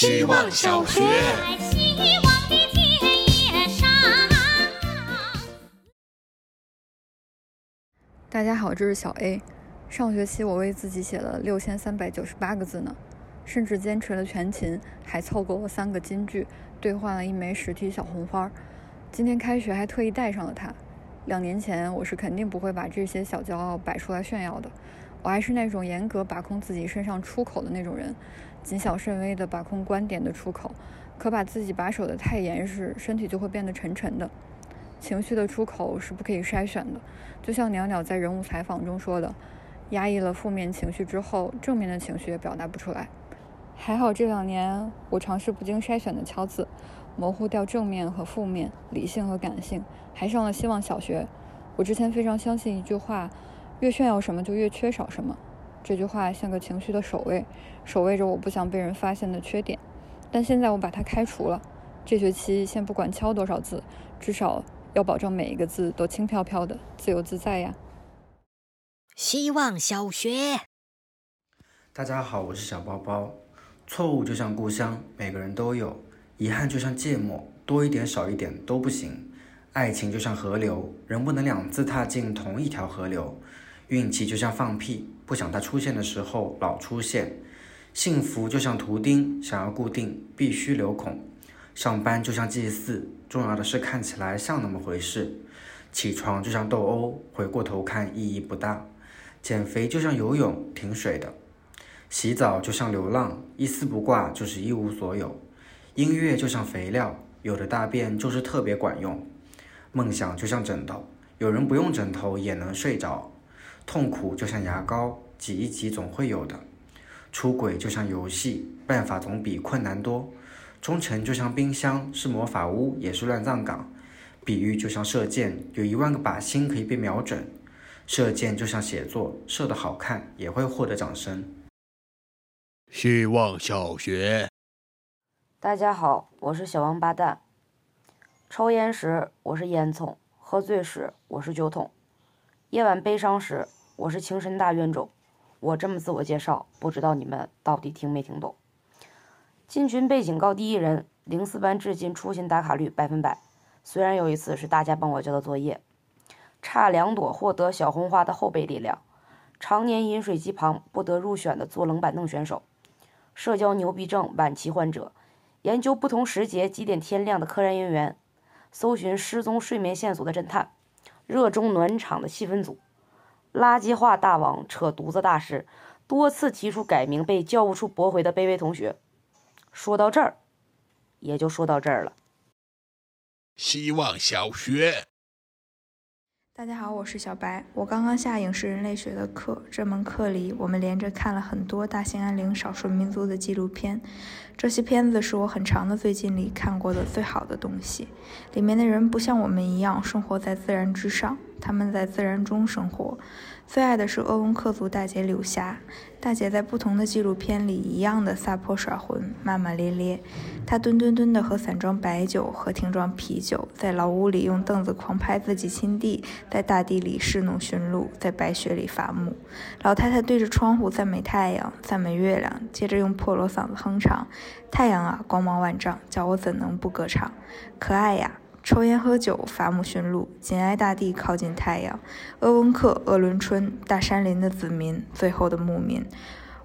希望小学。大家好，这是小 A。上学期我为自己写了六千三百九十八个字呢，甚至坚持了全勤，还凑够了三个金句，兑换了一枚实体小红花。今天开学还特意带上了它。两年前我是肯定不会把这些小骄傲摆出来炫耀的，我还是那种严格把控自己身上出口的那种人，谨小慎微的把控观点的出口。可把自己把守的太严实，身体就会变得沉沉的。情绪的出口是不可以筛选的，就像袅袅在人物采访中说的：“压抑了负面情绪之后，正面的情绪也表达不出来。”还好这两年我尝试不经筛选的敲字，模糊掉正面和负面、理性和感性，还上了希望小学。我之前非常相信一句话：“越炫耀什么就越缺少什么。”这句话像个情绪的守卫，守卫着我不想被人发现的缺点。但现在我把它开除了。这学期先不管敲多少字，至少。要保证每一个字都轻飘飘的、自由自在呀。希望小学，大家好，我是小包包。错误就像故乡，每个人都有；遗憾就像芥末，多一点少一点都不行。爱情就像河流，人不能两次踏进同一条河流。运气就像放屁，不想它出现的时候老出现。幸福就像图钉，想要固定必须留孔。上班就像祭祀，重要的是看起来像那么回事。起床就像斗殴，回过头看意义不大。减肥就像游泳，挺水的。洗澡就像流浪，一丝不挂就是一无所有。音乐就像肥料，有的大便就是特别管用。梦想就像枕头，有人不用枕头也能睡着。痛苦就像牙膏，挤一挤总会有的。出轨就像游戏，办法总比困难多。忠诚就像冰箱，是魔法屋，也是乱葬岗。比喻就像射箭，有一万个靶心可以被瞄准。射箭就像写作，射得好看也会获得掌声。希望小学，大家好，我是小王八蛋。抽烟时我是烟囱，喝醉时我是酒桶，夜晚悲伤时我是情深大冤种。我这么自我介绍，不知道你们到底听没听懂？进群被警告第一人，零四班至今出勤打卡率百分百。虽然有一次是大家帮我交的作业，差两朵获得小红花的后备力量，常年饮水机旁不得入选的坐冷板凳选手，社交牛逼症晚期患者，研究不同时节几点天亮的科研人员，搜寻失踪睡眠线索的侦探，热衷暖场的气氛组，垃圾话大王扯犊子大师，多次提出改名被教务处驳回的卑微同学。说到这儿，也就说到这儿了。希望小学，大家好，我是小白。我刚刚下影视人类学的课，这门课里我们连着看了很多大兴安岭少数民族的纪录片。这些片子是我很长的最近里看过的最好的东西。里面的人不像我们一样生活在自然之上，他们在自然中生活。最爱的是鄂温克族大姐柳霞，大姐在不同的纪录片里一样的撒泼耍混、骂骂咧咧。她蹲蹲蹲的喝散装白酒，喝瓶装啤酒，在老屋里用凳子狂拍自己亲弟，在大地里侍弄驯鹿，在白雪里伐木。老太太对着窗户赞美太阳，赞美月亮，接着用破锣嗓子哼唱：“太阳啊，光芒万丈，叫我怎能不歌唱？可爱呀！”抽烟喝酒，伐木驯鹿，紧挨大地，靠近太阳。鄂温克、鄂伦春，大山林的子民，最后的牧民。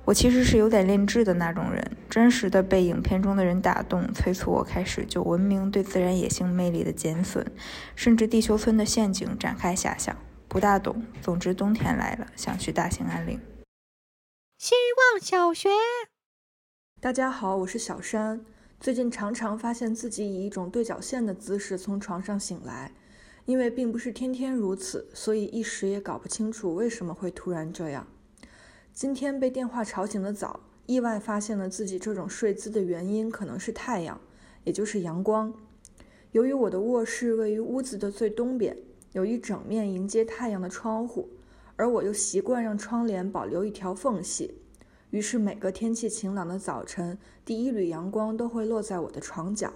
我其实是有点恋质的那种人，真实的被影片中的人打动，催促我开始就文明对自然野性魅力的减损，甚至地球村的陷阱展开遐想。不大懂，总之冬天来了，想去大兴安岭。希望小学，大家好，我是小山。最近常常发现自己以一种对角线的姿势从床上醒来，因为并不是天天如此，所以一时也搞不清楚为什么会突然这样。今天被电话吵醒的早，意外发现了自己这种睡姿的原因可能是太阳，也就是阳光。由于我的卧室位于屋子的最东边，有一整面迎接太阳的窗户，而我又习惯让窗帘保留一条缝隙。于是每个天气晴朗的早晨第一缕阳光都会落在我的床角。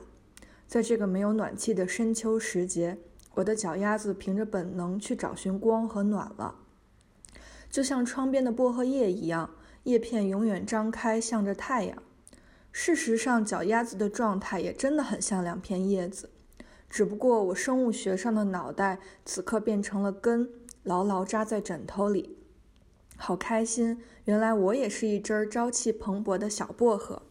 在这个没有暖气的深秋时节我的脚丫子凭着本能去找寻光和暖了。就像窗边的薄荷叶一样叶片永远张开向着太阳。事实上脚丫子的状态也真的很像两片叶子只不过我生物学上的脑袋此刻变成了根牢牢扎在枕头里。好开心原来我也是一只朝气蓬勃的小薄荷。